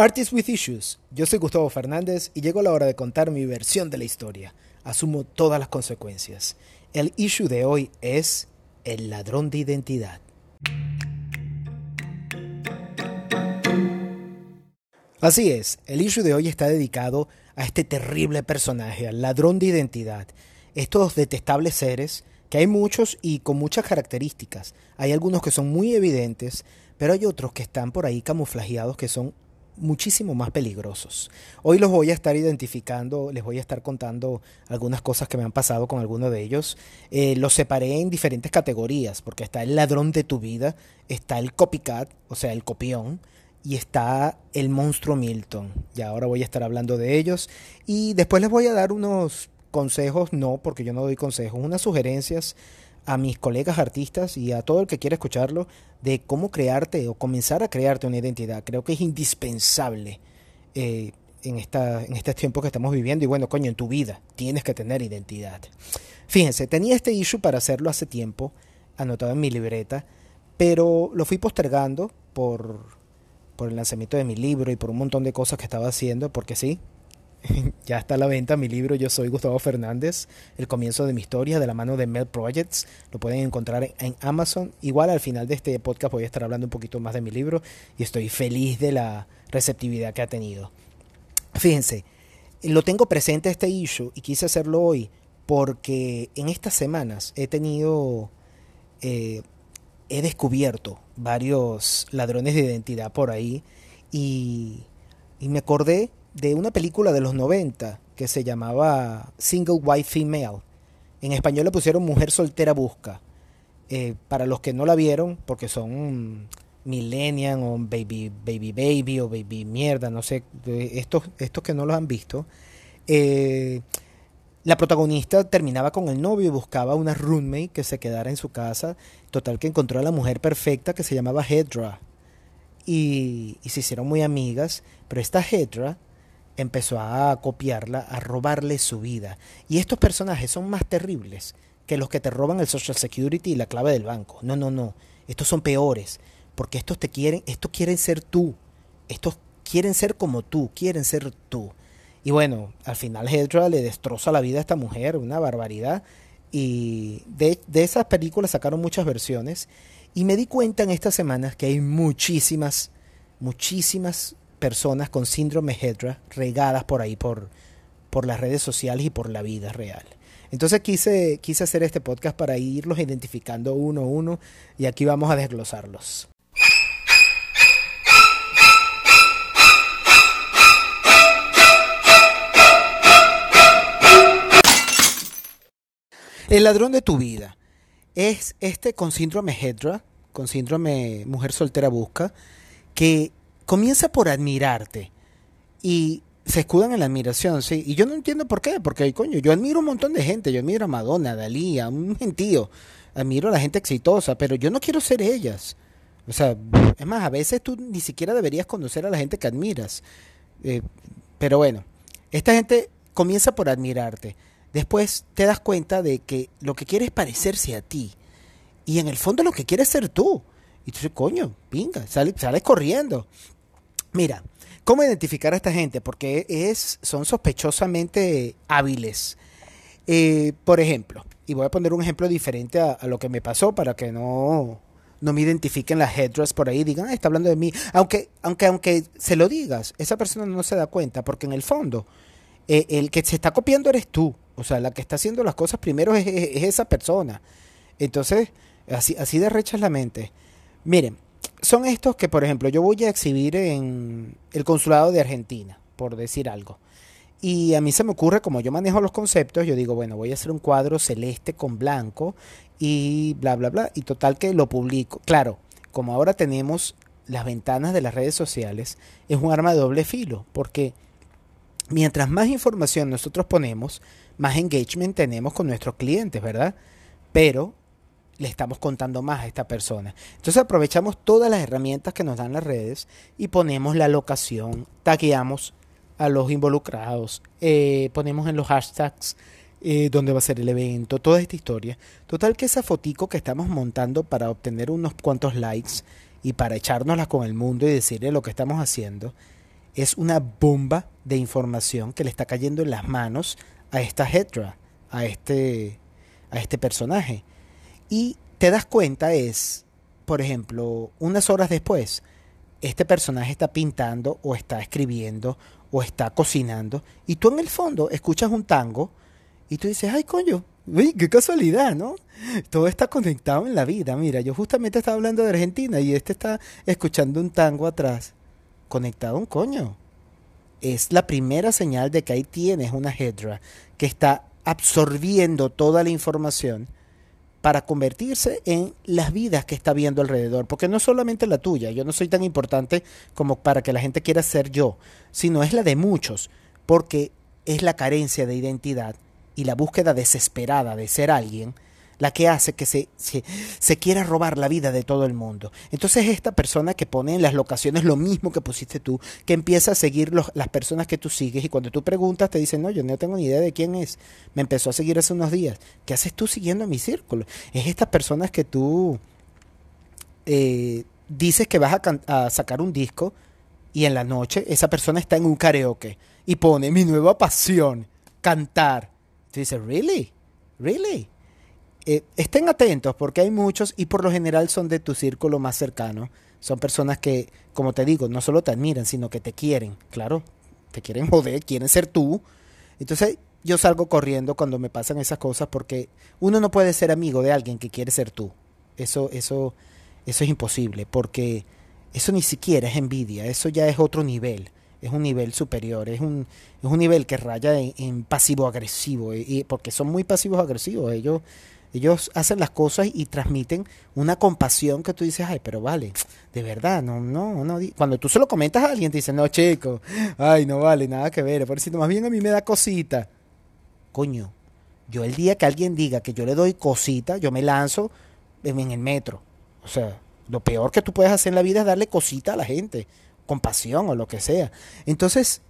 Artists with Issues. Yo soy Gustavo Fernández y llegó la hora de contar mi versión de la historia. Asumo todas las consecuencias. El issue de hoy es el ladrón de identidad. Así es, el issue de hoy está dedicado a este terrible personaje, al ladrón de identidad. Estos detestables seres, que hay muchos y con muchas características. Hay algunos que son muy evidentes, pero hay otros que están por ahí camuflajeados que son muchísimo más peligrosos. Hoy los voy a estar identificando, les voy a estar contando algunas cosas que me han pasado con alguno de ellos. Eh, los separé en diferentes categorías, porque está el ladrón de tu vida, está el copycat, o sea, el copión, y está el monstruo Milton. Y ahora voy a estar hablando de ellos. Y después les voy a dar unos consejos, no, porque yo no doy consejos, unas sugerencias a mis colegas artistas y a todo el que quiera escucharlo de cómo crearte o comenzar a crearte una identidad. Creo que es indispensable eh, en, en este tiempo que estamos viviendo y bueno, coño, en tu vida tienes que tener identidad. Fíjense, tenía este issue para hacerlo hace tiempo, anotado en mi libreta, pero lo fui postergando por, por el lanzamiento de mi libro y por un montón de cosas que estaba haciendo, porque sí, ya está a la venta mi libro Yo soy Gustavo Fernández, el comienzo de mi historia de la mano de Mel Projects. Lo pueden encontrar en Amazon. Igual al final de este podcast voy a estar hablando un poquito más de mi libro y estoy feliz de la receptividad que ha tenido. Fíjense, lo tengo presente este issue y quise hacerlo hoy porque en estas semanas he tenido, eh, he descubierto varios ladrones de identidad por ahí y, y me acordé de una película de los 90 que se llamaba Single White Female. En español le pusieron Mujer Soltera Busca. Eh, para los que no la vieron, porque son millennial o baby, baby baby o baby mierda, no sé, estos, estos que no los han visto, eh, la protagonista terminaba con el novio y buscaba una roommate que se quedara en su casa. Total que encontró a la mujer perfecta que se llamaba Hedra. Y, y se hicieron muy amigas. Pero esta Hedra empezó a copiarla, a robarle su vida. Y estos personajes son más terribles que los que te roban el Social Security y la clave del banco. No, no, no. Estos son peores. Porque estos te quieren, estos quieren ser tú. Estos quieren ser como tú, quieren ser tú. Y bueno, al final Hedra le destroza la vida a esta mujer, una barbaridad. Y de, de esas películas sacaron muchas versiones. Y me di cuenta en estas semanas que hay muchísimas, muchísimas personas con síndrome Hedra regadas por ahí por, por las redes sociales y por la vida real. Entonces quise, quise hacer este podcast para irlos identificando uno a uno y aquí vamos a desglosarlos. El ladrón de tu vida es este con síndrome Hedra, con síndrome mujer soltera busca, que comienza por admirarte y se escudan en la admiración, sí. Y yo no entiendo por qué, porque coño, yo admiro un montón de gente, yo admiro a Madonna, a Dalí, a un gentío, admiro a la gente exitosa, pero yo no quiero ser ellas. O sea, es más, a veces tú ni siquiera deberías conocer a la gente que admiras. Eh, pero bueno, esta gente comienza por admirarte. Después te das cuenta de que lo que quiere es parecerse a ti. Y en el fondo lo que quiere es ser tú. Y tú dices, coño, pinga, sales, sales corriendo. Mira, ¿cómo identificar a esta gente? Porque es, son sospechosamente hábiles. Eh, por ejemplo, y voy a poner un ejemplo diferente a, lo que me pasó para que no, no me identifiquen las headdress por ahí digan, ah, está hablando de mí. Aunque, aunque, aunque se lo digas, esa persona no se da cuenta, porque en el fondo, eh, el que se está copiando eres tú. O sea, la que está haciendo las cosas primero es, esa persona. Entonces, así, así de la mente. Miren, son estos que, por ejemplo, yo voy a exhibir en el consulado de Argentina, por decir algo. Y a mí se me ocurre, como yo manejo los conceptos, yo digo, bueno, voy a hacer un cuadro celeste con blanco y bla, bla, bla. Y total que lo publico. Claro, como ahora tenemos las ventanas de las redes sociales, es un arma de doble filo, porque mientras más información nosotros ponemos, más engagement tenemos con nuestros clientes, ¿verdad? Pero le estamos contando más a esta persona. Entonces aprovechamos todas las herramientas que nos dan las redes y ponemos la locación, tagueamos a los involucrados, eh, ponemos en los hashtags eh, dónde va a ser el evento, toda esta historia. Total que esa fotico que estamos montando para obtener unos cuantos likes y para echárnosla con el mundo y decirle lo que estamos haciendo, es una bomba de información que le está cayendo en las manos a esta Hedra, a este, a este personaje. Y te das cuenta es, por ejemplo, unas horas después, este personaje está pintando o está escribiendo o está cocinando y tú en el fondo escuchas un tango y tú dices, ay coño, qué casualidad, ¿no? Todo está conectado en la vida. Mira, yo justamente estaba hablando de Argentina y este está escuchando un tango atrás. Conectado un coño. Es la primera señal de que ahí tienes una Hedra que está absorbiendo toda la información para convertirse en las vidas que está viendo alrededor, porque no es solamente la tuya, yo no soy tan importante como para que la gente quiera ser yo, sino es la de muchos, porque es la carencia de identidad y la búsqueda desesperada de ser alguien la que hace que se, se, quiera robar la vida de todo el mundo. Entonces esta persona que pone en las locaciones lo mismo que pusiste tú, que empieza a seguir las personas que tú sigues y cuando tú preguntas te dicen, no, yo no tengo ni idea de quién es, me empezó a seguir hace unos días. ¿Qué haces tú siguiendo mi círculo? Es estas personas que tú eh, dices que vas a, a sacar un disco y en la noche esa persona está en un karaoke y pone mi nueva pasión, cantar. Tú dices, ¿really? ¿Really? Eh, estén atentos porque hay muchos y por lo general son de tu círculo más cercano. Son personas que, como te digo, no solo te admiran, sino que te quieren. Claro, te quieren joder, quieren ser tú. Entonces yo salgo corriendo cuando me pasan esas cosas porque uno no puede ser amigo de alguien que quiere ser tú. Eso, eso, eso es imposible porque eso ni siquiera es envidia, eso ya es otro nivel es un nivel superior, es un, es un nivel que raya en, pasivo-agresivo, y, porque son muy pasivos-agresivos, ellos ellos hacen las cosas y transmiten una compasión que tú dices, ay, pero vale, de verdad, no, no, no. Cuando tú se lo comentas a alguien, te dicen, no, chico, ay, no vale, nada que ver. Por más bien a mí me da cosita. Coño, yo el día que alguien diga que yo le doy cosita, yo me lanzo en el metro. O sea, lo peor que tú puedes hacer en la vida es darle cosita a la gente, compasión o lo que sea. Entonces,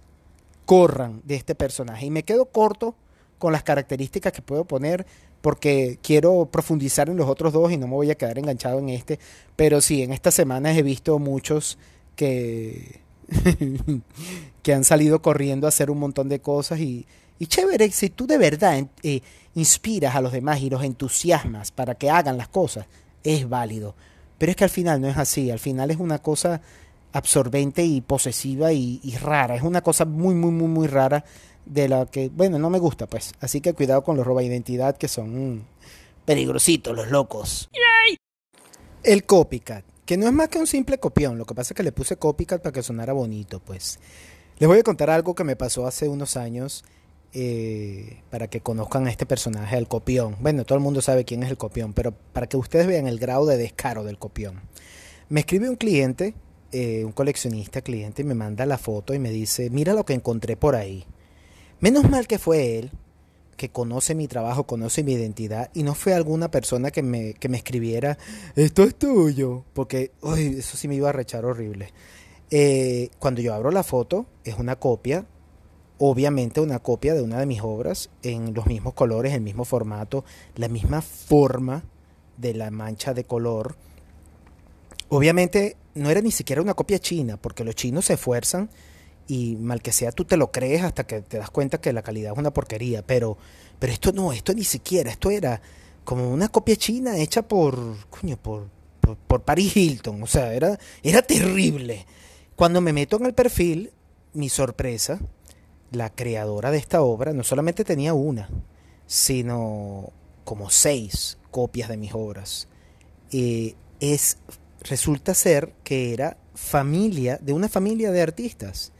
corran de este personaje. Y me quedo corto con las características que puedo poner porque quiero profundizar en los otros dos y no me voy a quedar enganchado en este. Pero sí, en estas semanas he visto muchos que, que han salido corriendo a hacer un montón de cosas y, y chévere, si tú de verdad eh, inspiras a los demás y los entusiasmas para que hagan las cosas, es válido. Pero es que al final no es así, al final es una cosa absorbente y posesiva y, y rara, es una cosa muy, muy, muy, muy rara de la que, bueno, no me gusta, pues. Así que cuidado con los roba identidad que son peligrositos, los locos. El copycat, que no es más que un simple copión, lo que pasa es que le puse copycat para que sonara bonito, pues. Les voy a contar algo que me pasó hace unos años eh, para que conozcan a este personaje, el copión. Bueno, todo el mundo sabe quién es el copión, pero para que ustedes vean el grado de descaro del copión. Me escribe un cliente, eh, un coleccionista cliente, y me manda la foto y me dice, mira lo que encontré por ahí. Menos mal que fue él, que conoce mi trabajo, conoce mi identidad, y no fue alguna persona que me, que me escribiera, esto es tuyo, porque uy, eso sí me iba a rechar horrible. Eh, cuando yo abro la foto, es una copia, obviamente una copia de una de mis obras, en los mismos colores, el mismo formato, la misma forma de la mancha de color. Obviamente no era ni siquiera una copia china, porque los chinos se esfuerzan y mal que sea tú te lo crees hasta que te das cuenta que la calidad es una porquería, pero, pero esto no, esto ni siquiera, esto era como una copia china hecha por, coño, por, por, Paris Hilton, o sea, era, era terrible. Cuando me meto en el perfil, mi sorpresa, la creadora de esta obra no solamente tenía una, sino como seis copias de mis obras. Eh, es, resulta ser que era familia, de una familia de artistas.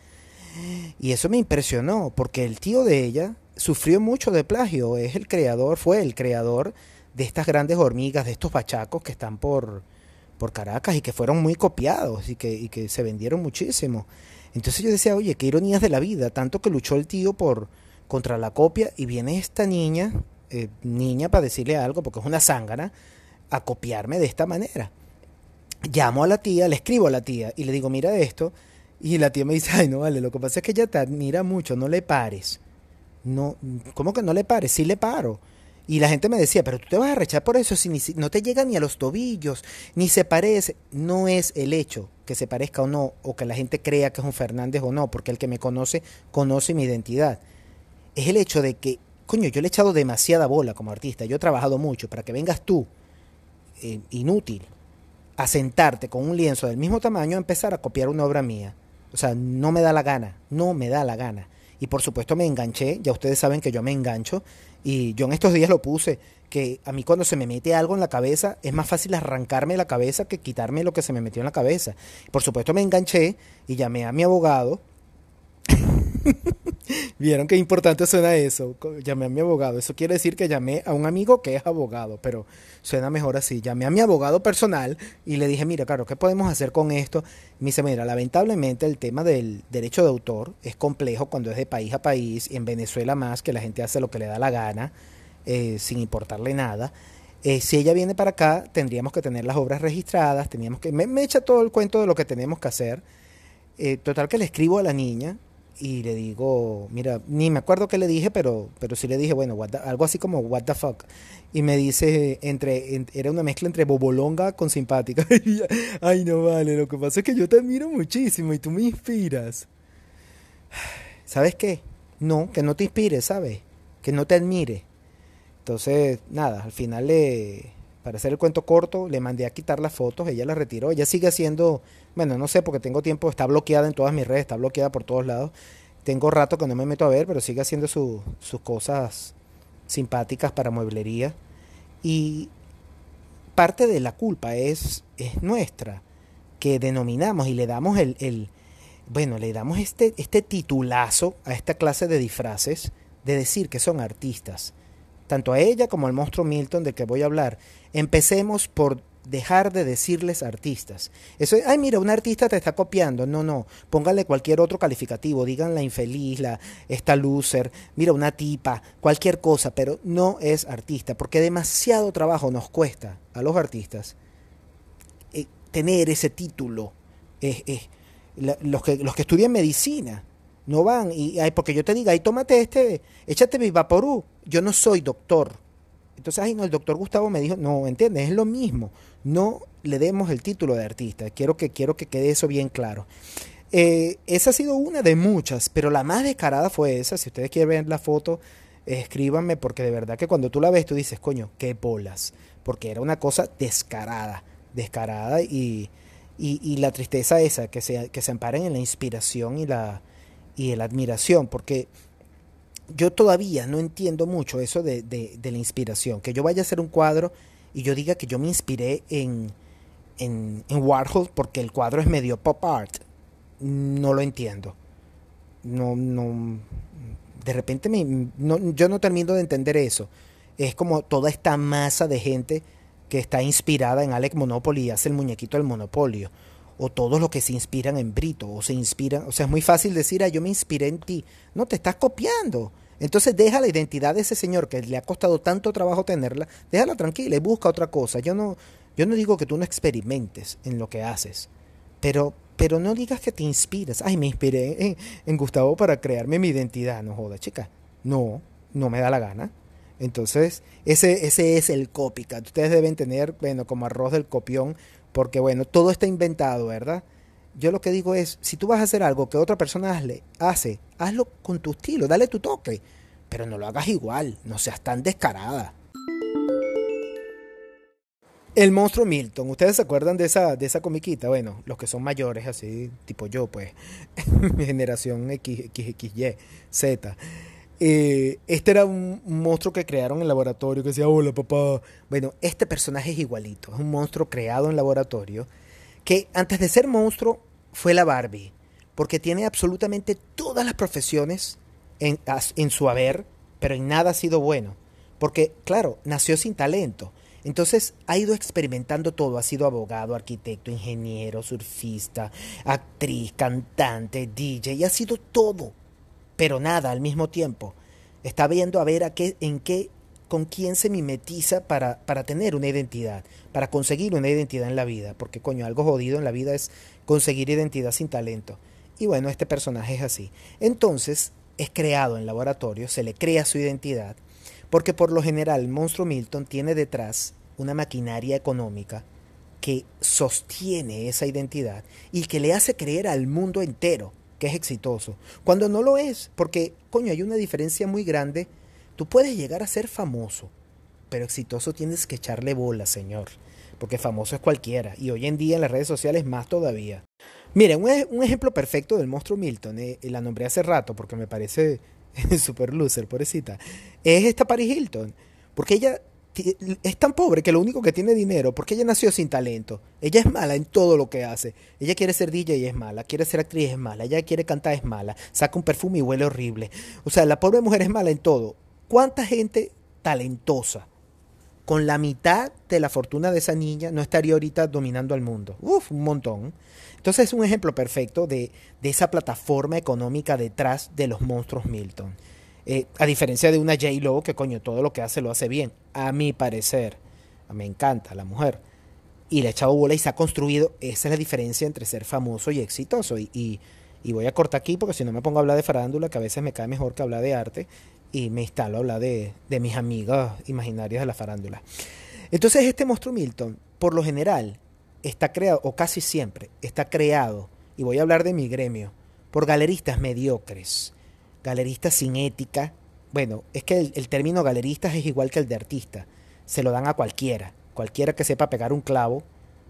Y eso me impresionó, porque el tío de ella sufrió mucho de plagio, es el creador, fue el creador de estas grandes hormigas, de estos bachacos que están por, por Caracas y que fueron muy copiados y que, y que se vendieron muchísimo. Entonces yo decía, oye, qué ironías de la vida, tanto que luchó el tío por contra la copia y viene esta niña, eh, niña para decirle algo, porque es una zángana, a copiarme de esta manera. Llamo a la tía, le escribo a la tía y le digo, mira esto, y la tía me dice, ay, no vale, lo que pasa es que ella te admira mucho, no le pares. No, ¿Cómo que no le pares? Sí le paro. Y la gente me decía, pero tú te vas a rechar por eso si no te llega ni a los tobillos, ni se parece. No es el hecho que se parezca o no, o que la gente crea que es un Fernández o no, porque el que me conoce conoce mi identidad. Es el hecho de que, coño, yo le he echado demasiada bola como artista, yo he trabajado mucho para que vengas tú, eh, inútil, a sentarte con un lienzo del mismo tamaño a empezar a copiar una obra mía. O sea, no me da la gana, no me da la gana. Y por supuesto me enganché, ya ustedes saben que yo me engancho, y yo en estos días lo puse, que a mí cuando se me mete algo en la cabeza es más fácil arrancarme la cabeza que quitarme lo que se me metió en la cabeza. Por supuesto me enganché y llamé a mi abogado. Vieron qué importante suena eso. Llamé a mi abogado. Eso quiere decir que llamé a un amigo que es abogado, pero suena mejor así. Llamé a mi abogado personal y le dije, mira, claro, ¿qué podemos hacer con esto? me dice, mira, lamentablemente el tema del derecho de autor es complejo cuando es de país a país en Venezuela más, que la gente hace lo que le da la gana eh, sin importarle nada. Eh, si ella viene para acá, tendríamos que tener las obras registradas, teníamos que... Me, echa todo el cuento de lo que tenemos que hacer. Eh, total que le escribo a la niña y le digo, mira, ni me acuerdo qué le dije, pero, pero sí le dije, bueno, algo así como, what the fuck. Y me dice, entre, era una mezcla entre bobolonga con simpática. Ay, no vale, lo que pasa es que yo te admiro muchísimo y tú me inspiras. ¿Sabes qué? No, que no te inspires, ¿sabes? Que no te admire. Entonces, nada, al final le, para hacer el cuento corto, le mandé a quitar las fotos, ella las retiró, ella sigue haciendo, bueno, no sé, porque tengo tiempo, está bloqueada en todas mis redes, está bloqueada por todos lados. Tengo rato que no me meto a ver, pero sigue haciendo sus cosas simpáticas para mueblería. Y parte de la culpa es, es nuestra, que denominamos y le damos el, el bueno, le damos este, este titulazo a esta clase de disfraces de decir que son artistas tanto a ella como al monstruo Milton del que voy a hablar. Empecemos por dejar de decirles artistas. Eso ay, mira, un artista te está copiando. No, no, póngale cualquier otro calificativo, digan la infeliz, la esta loser, mira, una tipa, cualquier cosa, pero no es artista, porque demasiado trabajo nos cuesta a los artistas eh, tener ese título. los, que, los que estudian medicina no van y ay, porque yo te diga, ay, tómate este, échate Vivaporú. Yo no soy doctor. Entonces, ay, no, el doctor Gustavo me dijo, no, ¿entiendes? Es lo mismo. No le demos el título de artista. Quiero que, quiero que quede eso bien claro. Eh, esa ha sido una de muchas, pero la más descarada fue esa. Si ustedes quieren ver la foto, escríbanme, porque de verdad que cuando tú la ves, tú dices, coño, qué bolas. Porque era una cosa descarada, descarada y, y, la tristeza esa, que se, que se amparen en la inspiración y la, y la admiración, porque yo todavía no entiendo mucho eso de, de, la inspiración, que yo vaya a hacer un cuadro y yo diga que yo me inspiré en, en, Warhol porque el cuadro es medio pop art, no lo entiendo. No, no, de repente me, no, yo no termino de entender eso. Es como toda esta masa de gente que está inspirada en Alec Monopoly y hace el muñequito del monopolio o todos los que se inspiran en Brito o se inspiran, o sea, es muy fácil decir, ah, yo me inspiré en ti. No, te estás copiando. Entonces deja la identidad de ese señor que le ha costado tanto trabajo tenerla, déjala tranquila y busca otra cosa. Yo no, yo no digo que tú no experimentes en lo que haces, pero, pero no digas que te inspiras. Ay, me inspiré en, Gustavo para crearme mi identidad. No joda, chica. No, no me da la gana. Entonces, ese, ese es el copycat. Ustedes deben tener, bueno, como arroz del copión, porque bueno, todo está inventado, ¿verdad? Yo lo que digo es, si tú vas a hacer algo que otra persona hace, hazlo con tu estilo, dale tu toque, pero no lo hagas igual, no seas tan descarada. El monstruo Milton, ¿ustedes se acuerdan de esa, de esa comiquita? Bueno, los que son mayores, así, tipo yo, pues, mi generación X, X, Y, Z. Eh, este era un, monstruo que crearon en laboratorio que decía, hola papá. Bueno, este personaje es igualito, es un monstruo creado en laboratorio que antes de ser monstruo fue la Barbie, porque tiene absolutamente todas las profesiones en su haber, pero en nada ha sido bueno, porque claro, nació sin talento. Entonces ha ido experimentando todo, ha sido abogado, arquitecto, ingeniero, surfista, actriz, cantante, DJ, y ha sido todo pero nada al mismo tiempo. Está viendo a ver a qué, en qué, con quién se mimetiza para, para tener una identidad, para conseguir una identidad en la vida, porque coño, algo jodido en la vida es conseguir identidad sin talento. Y bueno, este personaje es así. Entonces, es creado en laboratorio, se le crea su identidad, porque por lo general monstruo Milton tiene detrás una maquinaria económica que sostiene esa identidad y que le hace creer al mundo entero que es exitoso, cuando no lo es, porque, coño, hay una diferencia muy grande. Tú puedes llegar a ser famoso, pero exitoso tienes que echarle bola, señor, porque famoso es cualquiera, y hoy en día en las redes sociales más todavía. Miren, un, ejemplo perfecto del monstruo Milton, eh, la nombré hace rato porque me parece super loser, pobrecita, es esta Paris Hilton, porque ella es tan pobre que lo único que tiene dinero, porque ella nació sin talento. Ella es mala en todo lo que hace. Ella quiere ser DJ y es mala, quiere ser actriz es mala, ella quiere cantar es mala, saca un perfume y huele horrible. O sea, la pobre mujer es mala en todo. ¿Cuánta gente talentosa con la mitad de la fortuna de esa niña no estaría ahorita dominando al mundo? Uf, un montón. Entonces es un ejemplo perfecto de, de esa plataforma económica detrás de los monstruos Milton. Eh, a diferencia de una J-Lo que coño todo lo que hace lo hace bien, a mi parecer. Me encanta la mujer. Y le ha echado bola y se ha construido. Esa es la diferencia entre ser famoso y exitoso. Y, voy a cortar aquí porque si no me pongo a hablar de farándula, que a veces me cae mejor que hablar de arte. Y me instalo a hablar de, de mis amigas imaginarias de la farándula. Entonces este monstruo Milton, por lo general, está creado, o casi siempre, está creado, y voy a hablar de mi gremio, por galeristas mediocres galeristas sin ética. Bueno, es que el, término galeristas es igual que el de artista. Se lo dan a cualquiera. Cualquiera que sepa pegar un clavo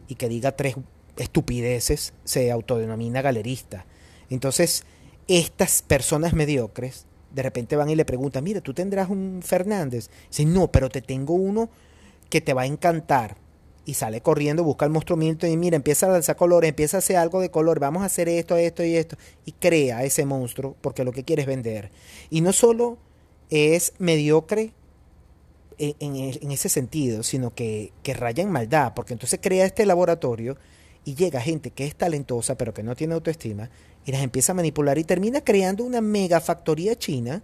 y que diga tres estupideces se autodenomina galerista. Entonces, estas personas mediocres de repente van y le preguntan, mira, tú tendrás un Fernández. Dice, no, pero te tengo uno que te va a encantar y sale corriendo, busca el monstruo y mira, empieza a lanzar colores, empieza a hacer algo de color, vamos a hacer esto, esto y esto, y crea ese monstruo porque lo que quiere es vender. Y no solo es mediocre en, ese sentido, sino que, que raya en maldad, porque entonces crea este laboratorio y llega gente que es talentosa pero que no tiene autoestima y las empieza a manipular y termina creando una mega factoría china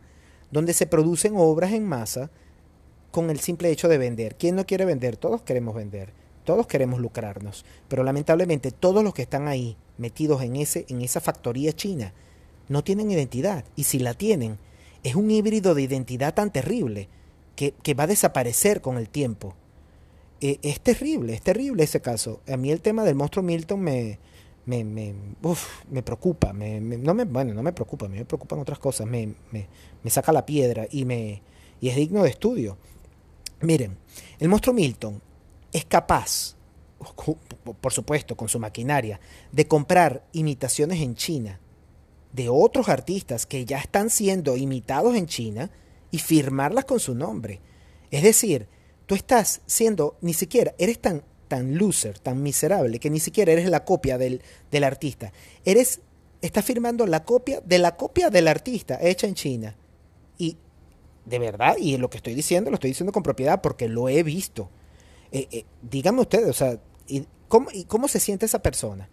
donde se producen obras en masa con el simple hecho de vender. ¿Quién no quiere vender? Todos queremos vender. Todos queremos lucrarnos, pero lamentablemente todos los que están ahí metidos en, ese, en esa factoría china no tienen identidad y si la tienen es un híbrido de identidad tan terrible que, va a desaparecer con el tiempo. Eh, es terrible, es terrible ese caso. A mí el tema del monstruo Milton me, me, me, me preocupa. Me, no me, bueno, no me preocupa, a mí me preocupan otras cosas. Me, me, saca la piedra y, me, y es digno de estudio. Miren, el monstruo Milton es capaz, por supuesto, con su maquinaria, de comprar imitaciones en China de otros artistas que ya están siendo imitados en China y firmarlas con su nombre. Es decir, tú estás siendo, ni siquiera, eres tan, tan loser, tan miserable, que ni siquiera eres la copia del, del artista. Eres, estás firmando la copia de la copia del artista hecha en China. Y de verdad, y lo que estoy diciendo, lo estoy diciendo con propiedad porque lo he visto. Eh, eh, dígame usted, o sea, ¿y cómo, ¿y cómo se siente esa persona?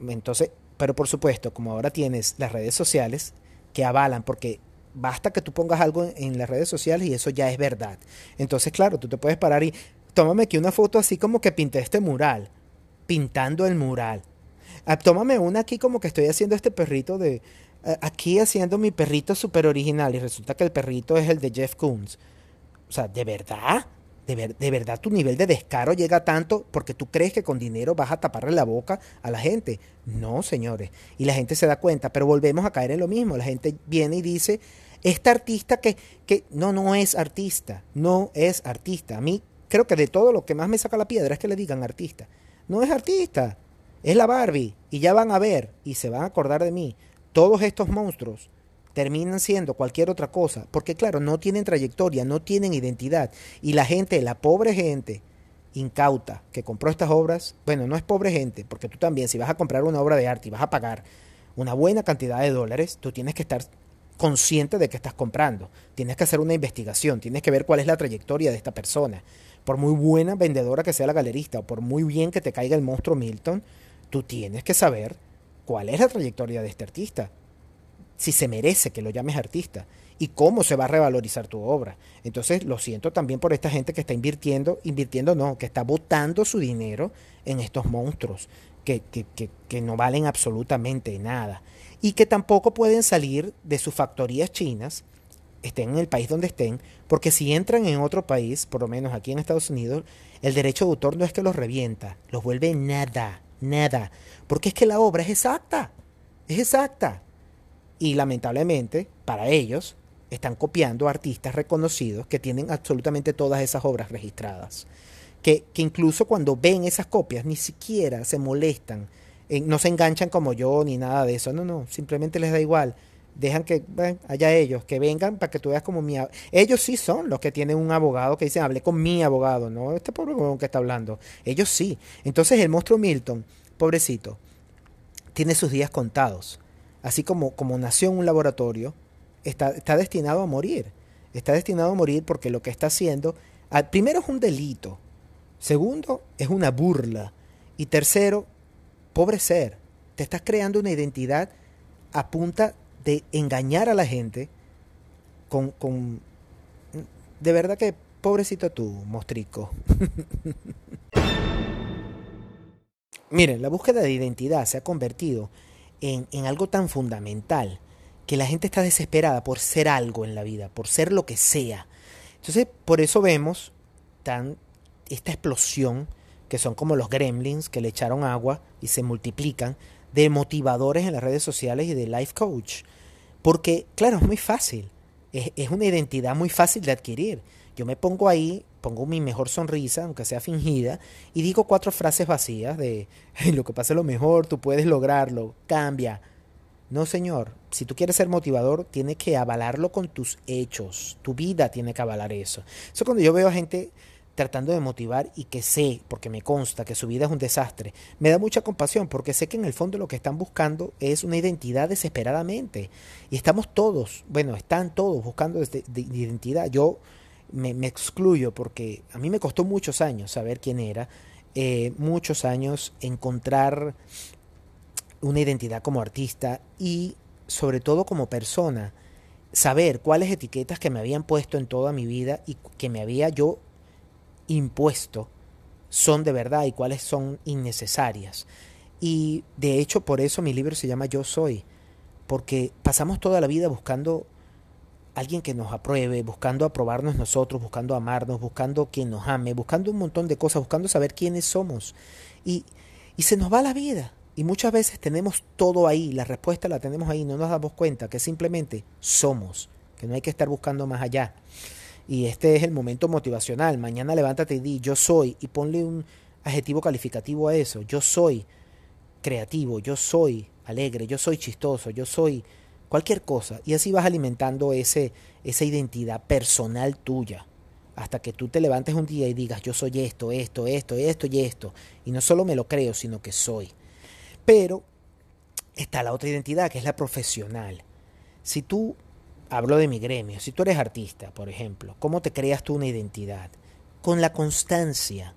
Entonces, pero por supuesto, como ahora tienes las redes sociales que avalan, porque basta que tú pongas algo en, las redes sociales y eso ya es verdad. Entonces, claro, tú te puedes parar y tómame aquí una foto así como que pinté este mural, pintando el mural. Ah, tómame una aquí como que estoy haciendo este perrito de... aquí haciendo mi perrito súper original y resulta que el perrito es el de Jeff Koons. O sea, ¿de verdad? De, verdad tu nivel de descaro llega tanto porque tú crees que con dinero vas a taparle la boca a la gente. No, señores. Y la gente se da cuenta, pero volvemos a caer en lo mismo. La gente viene y dice, este artista que, que no, no es artista, no es artista. A mí creo que de todo lo que más me saca la piedra es que le digan artista. No es artista, es la Barbie. Y ya van a ver y se van a acordar de mí. Todos estos monstruos terminan siendo cualquier otra cosa, porque claro, no tienen trayectoria, no tienen identidad. Y la gente, la pobre gente incauta que compró estas obras, bueno, no es pobre gente, porque tú también, si vas a comprar una obra de arte y vas a pagar una buena cantidad de dólares, tú tienes que estar consciente de que estás comprando, tienes que hacer una investigación, tienes que ver cuál es la trayectoria de esta persona. Por muy buena vendedora que sea la galerista o por muy bien que te caiga el monstruo Milton, tú tienes que saber cuál es la trayectoria de este artista si se merece que lo llames artista y cómo se va a revalorizar tu obra. Entonces lo siento también por esta gente que está invirtiendo, invirtiendo no, que está botando su dinero en estos monstruos que, que, que, que no valen absolutamente nada y que tampoco pueden salir de sus factorías chinas estén en el país donde estén, porque si entran en otro país, por lo menos aquí en Estados Unidos, el derecho de autor no es que los revienta, los vuelve nada, nada, porque es que la obra es exacta, es exacta. Y lamentablemente, para ellos, están copiando artistas reconocidos que tienen absolutamente todas esas obras registradas. Que, que incluso cuando ven esas copias ni siquiera se molestan, no se enganchan como yo ni nada de eso, no, no, simplemente les da igual dejan que ven, allá ellos, que vengan para que tú veas como mi ellos sí son los que tienen un abogado que dicen, hablé con mi abogado, no este pobre que está hablando. Ellos sí. Entonces el monstruo Milton, pobrecito, tiene sus días contados. Así como, como nació en un laboratorio, está, está destinado a morir. Está destinado a morir porque lo que está haciendo, primero es un delito, segundo es una burla y tercero, pobre ser, te estás creando una identidad a punta de engañar a la gente con, con de verdad que pobrecito tú, mostrico. Miren, la búsqueda de identidad se ha convertido en, algo tan fundamental que la gente está desesperada por ser algo en la vida, por ser lo que sea. Entonces, por eso vemos tan esta explosión que son como los gremlins que le echaron agua y se multiplican de motivadores en las redes sociales y de life coach. Porque, claro, es muy fácil. Es, una identidad muy fácil de adquirir. Yo me pongo ahí, pongo mi mejor sonrisa, aunque sea fingida, y digo cuatro frases vacías de lo que pasa es lo mejor, tú puedes lograrlo, cambia. No, señor, si tú quieres ser motivador, tienes que avalarlo con tus hechos. Tu vida tiene que avalar eso. Eso cuando yo veo a gente tratando de motivar y que sé, porque me consta que su vida es un desastre, me da mucha compasión porque sé que en el fondo lo que están buscando es una identidad desesperadamente. Y estamos todos, bueno, están todos buscando de, identidad. Yo me, excluyo porque a mí me costó muchos años saber quién era, eh, muchos años encontrar una identidad como artista y sobre todo como persona saber cuáles etiquetas que me habían puesto en toda mi vida y que me había yo impuesto son de verdad y cuáles son innecesarias. Y de hecho por eso mi libro se llama Yo Soy, porque pasamos toda la vida buscando alguien que nos apruebe, buscando aprobarnos nosotros, buscando amarnos, buscando quien nos ame, buscando un montón de cosas, buscando saber quiénes somos. Y, y se nos va la vida. Y muchas veces tenemos todo ahí, la respuesta la tenemos ahí, no nos damos cuenta que simplemente somos, que no hay que estar buscando más allá. Y este es el momento motivacional. Mañana levántate y di yo soy y ponle un adjetivo calificativo a eso. Yo soy creativo, yo soy alegre, yo soy chistoso, yo soy cualquier cosa. Y así vas alimentando ese, esa identidad personal tuya. Hasta que tú te levantes un día y digas, yo soy esto, esto, esto, esto y esto. Y no solo me lo creo, sino que soy. Pero está la otra identidad, que es la profesional. Si tú hablo de mi gremio, si tú eres artista, por ejemplo, ¿cómo te creas tú una identidad? Con la constancia.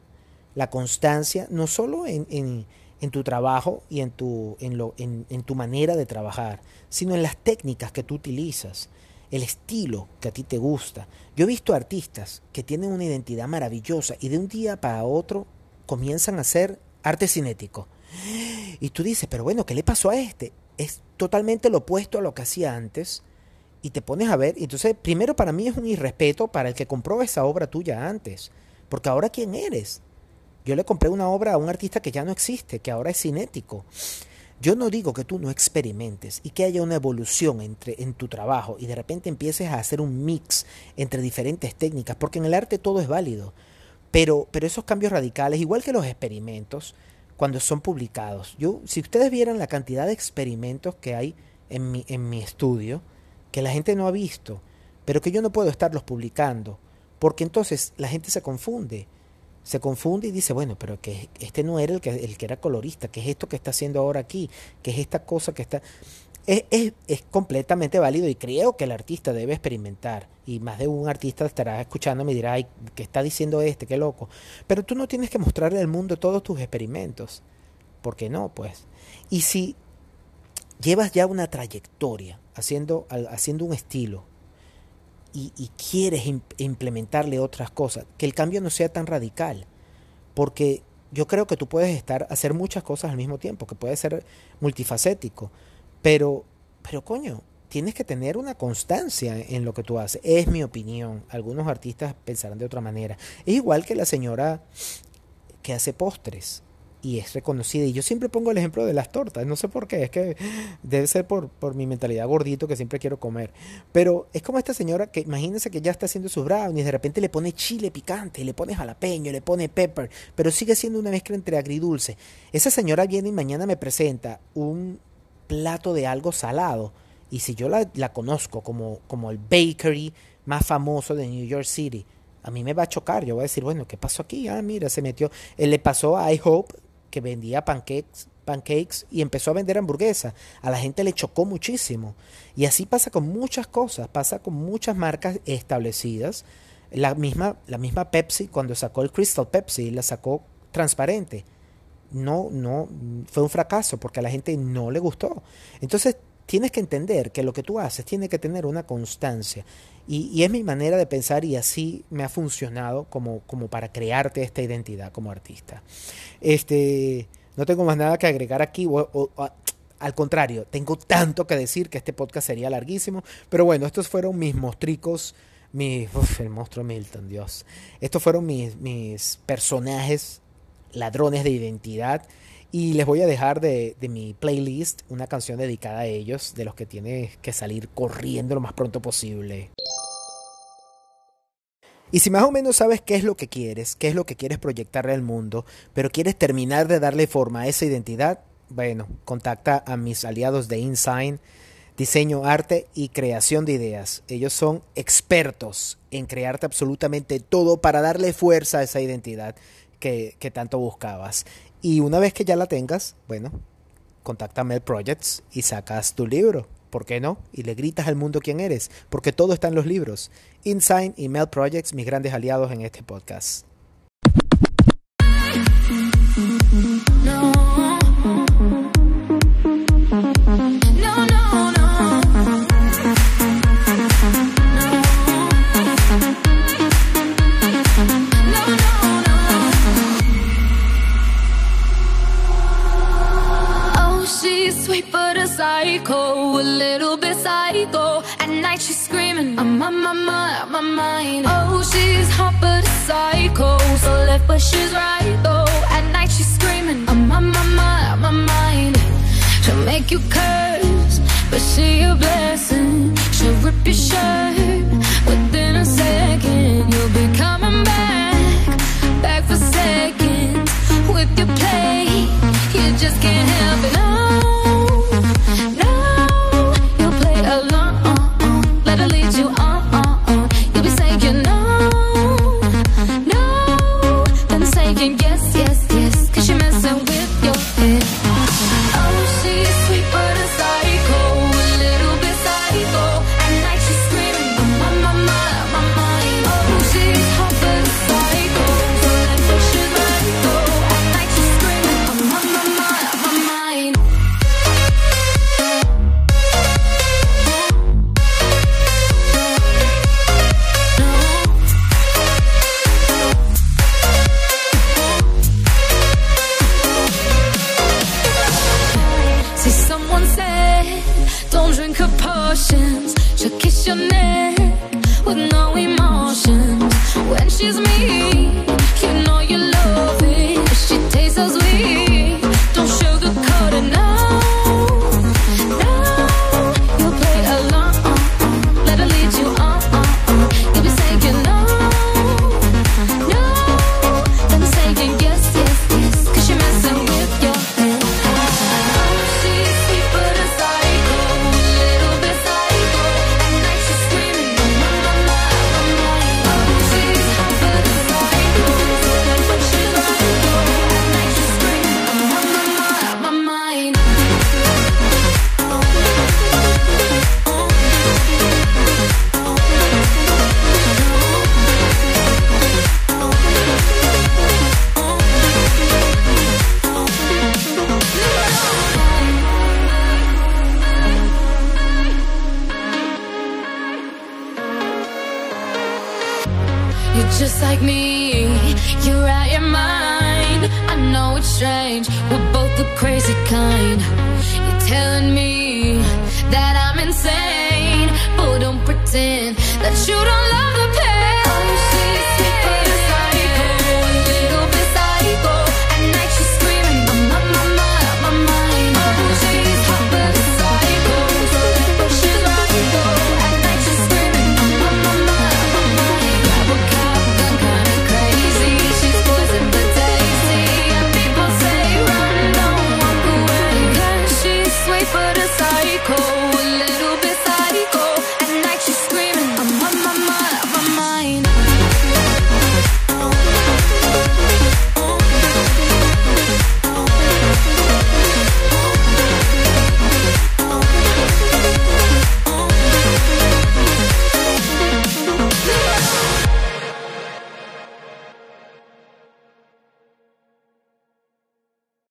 La constancia no solo en, en, tu trabajo y en tu, en, lo, en, en tu manera de trabajar, sino en las técnicas que tú utilizas, el estilo que a ti te gusta. Yo he visto artistas que tienen una identidad maravillosa y de un día para otro comienzan a hacer arte cinético. Y tú dices, pero bueno, ¿qué le pasó a este? Es totalmente lo opuesto a lo que hacía antes y te pones a ver, entonces primero para mí es un irrespeto para el que compró esa obra tuya antes, porque ahora quién eres. Yo le compré una obra a un artista que ya no existe, que ahora es cinético. Yo no digo que tú no experimentes y que haya una evolución entre, en tu trabajo y de repente empieces a hacer un mix entre diferentes técnicas, porque en el arte todo es válido. Pero, pero esos cambios radicales, igual que los experimentos, cuando son publicados, yo, si ustedes vieran la cantidad de experimentos que hay en mi, en mi estudio, que la gente no ha visto, pero que yo no puedo estarlos publicando, porque entonces la gente se confunde, se confunde y dice, bueno, pero que este no era el que, el que era colorista, que es esto que está haciendo ahora aquí, que es esta cosa que está... Es, es, es, completamente válido y creo que el artista debe experimentar. Y más de un artista estará escuchando y dirá, ay, ¿qué está diciendo este? Qué loco. Pero tú no tienes que mostrarle al mundo todos tus experimentos. ¿Por qué no? Pues. Y si llevas ya una trayectoria haciendo, haciendo un estilo y, quieres implementarle otras cosas, que el cambio no sea tan radical, porque yo creo que tú puedes estar, hacer muchas cosas al mismo tiempo, que puede ser multifacético, pero, pero coño, tienes que tener una constancia en lo que tú haces. Es mi opinión. Algunos artistas pensarán de otra manera. Es igual que la señora que hace postres y es reconocida. Y yo siempre pongo el ejemplo de las tortas. No sé por qué. Es que debe ser por, por mi mentalidad gordito que siempre quiero comer. Pero es como esta señora que imagínense que ya está haciendo sus brownies. De repente le pone chile picante, le pone jalapeño, le pone pepper. Pero sigue siendo una mezcla entre agridulce. Esa señora viene y mañana me presenta un plato de algo salado. Y si yo la, la conozco como, como el bakery más famoso de New York City, a mí me va a chocar. Yo voy a decir, bueno, ¿qué pasó aquí? Ah, mira, se metió. Él le pasó a iHope que vendía pancakes, pancakes y empezó a vender hamburguesas. A la gente le chocó muchísimo. Y así pasa con muchas cosas, pasa con muchas marcas establecidas. La misma, la misma Pepsi, cuando sacó el Crystal Pepsi, la sacó transparente. No, no, fue un fracaso porque a la gente no le gustó. Entonces, tienes que entender que lo que tú haces tiene que tener una constancia. Y, es mi manera de pensar y así me ha funcionado como, como para crearte esta identidad como artista. Este, no tengo más nada que agregar aquí. O, al contrario, tengo tanto que decir que este podcast sería larguísimo. Pero bueno, estos fueron mis mostricos. Mi, uf, el monstruo Milton, Dios. Estos fueron mis, mis personajes ladrones de identidad. Y les voy a dejar de, mi playlist una canción dedicada a ellos, de los que tiene que salir corriendo lo más pronto posible. Y si más o menos sabes qué es lo que quieres, qué es lo que quieres proyectarle al mundo, pero quieres terminar de darle forma a esa identidad, bueno, contacta a mis aliados de InSign, diseño, arte y creación de ideas. Ellos son expertos en crearte absolutamente todo para darle fuerza a esa identidad que tanto buscabas. Y una vez que ya la tengas, bueno, contacta a Mel Projects y sacas tu libro. ¿Por qué no? Y le gritas al mundo quién eres, porque todo está en los libros. InSign y Mel Projects, mis grandes aliados en este podcast. Psycho, a little bit psycho. At night she's screaming, I'm on my mind, my mind. Oh, she's hot but a psycho, so left but she's right though. At night she's screaming, I'm on my mind, my mind. She'll make you curse, but she a blessing. She'll rip your shirt within a second. You'll be coming back, back for seconds with your play. You just can't help it.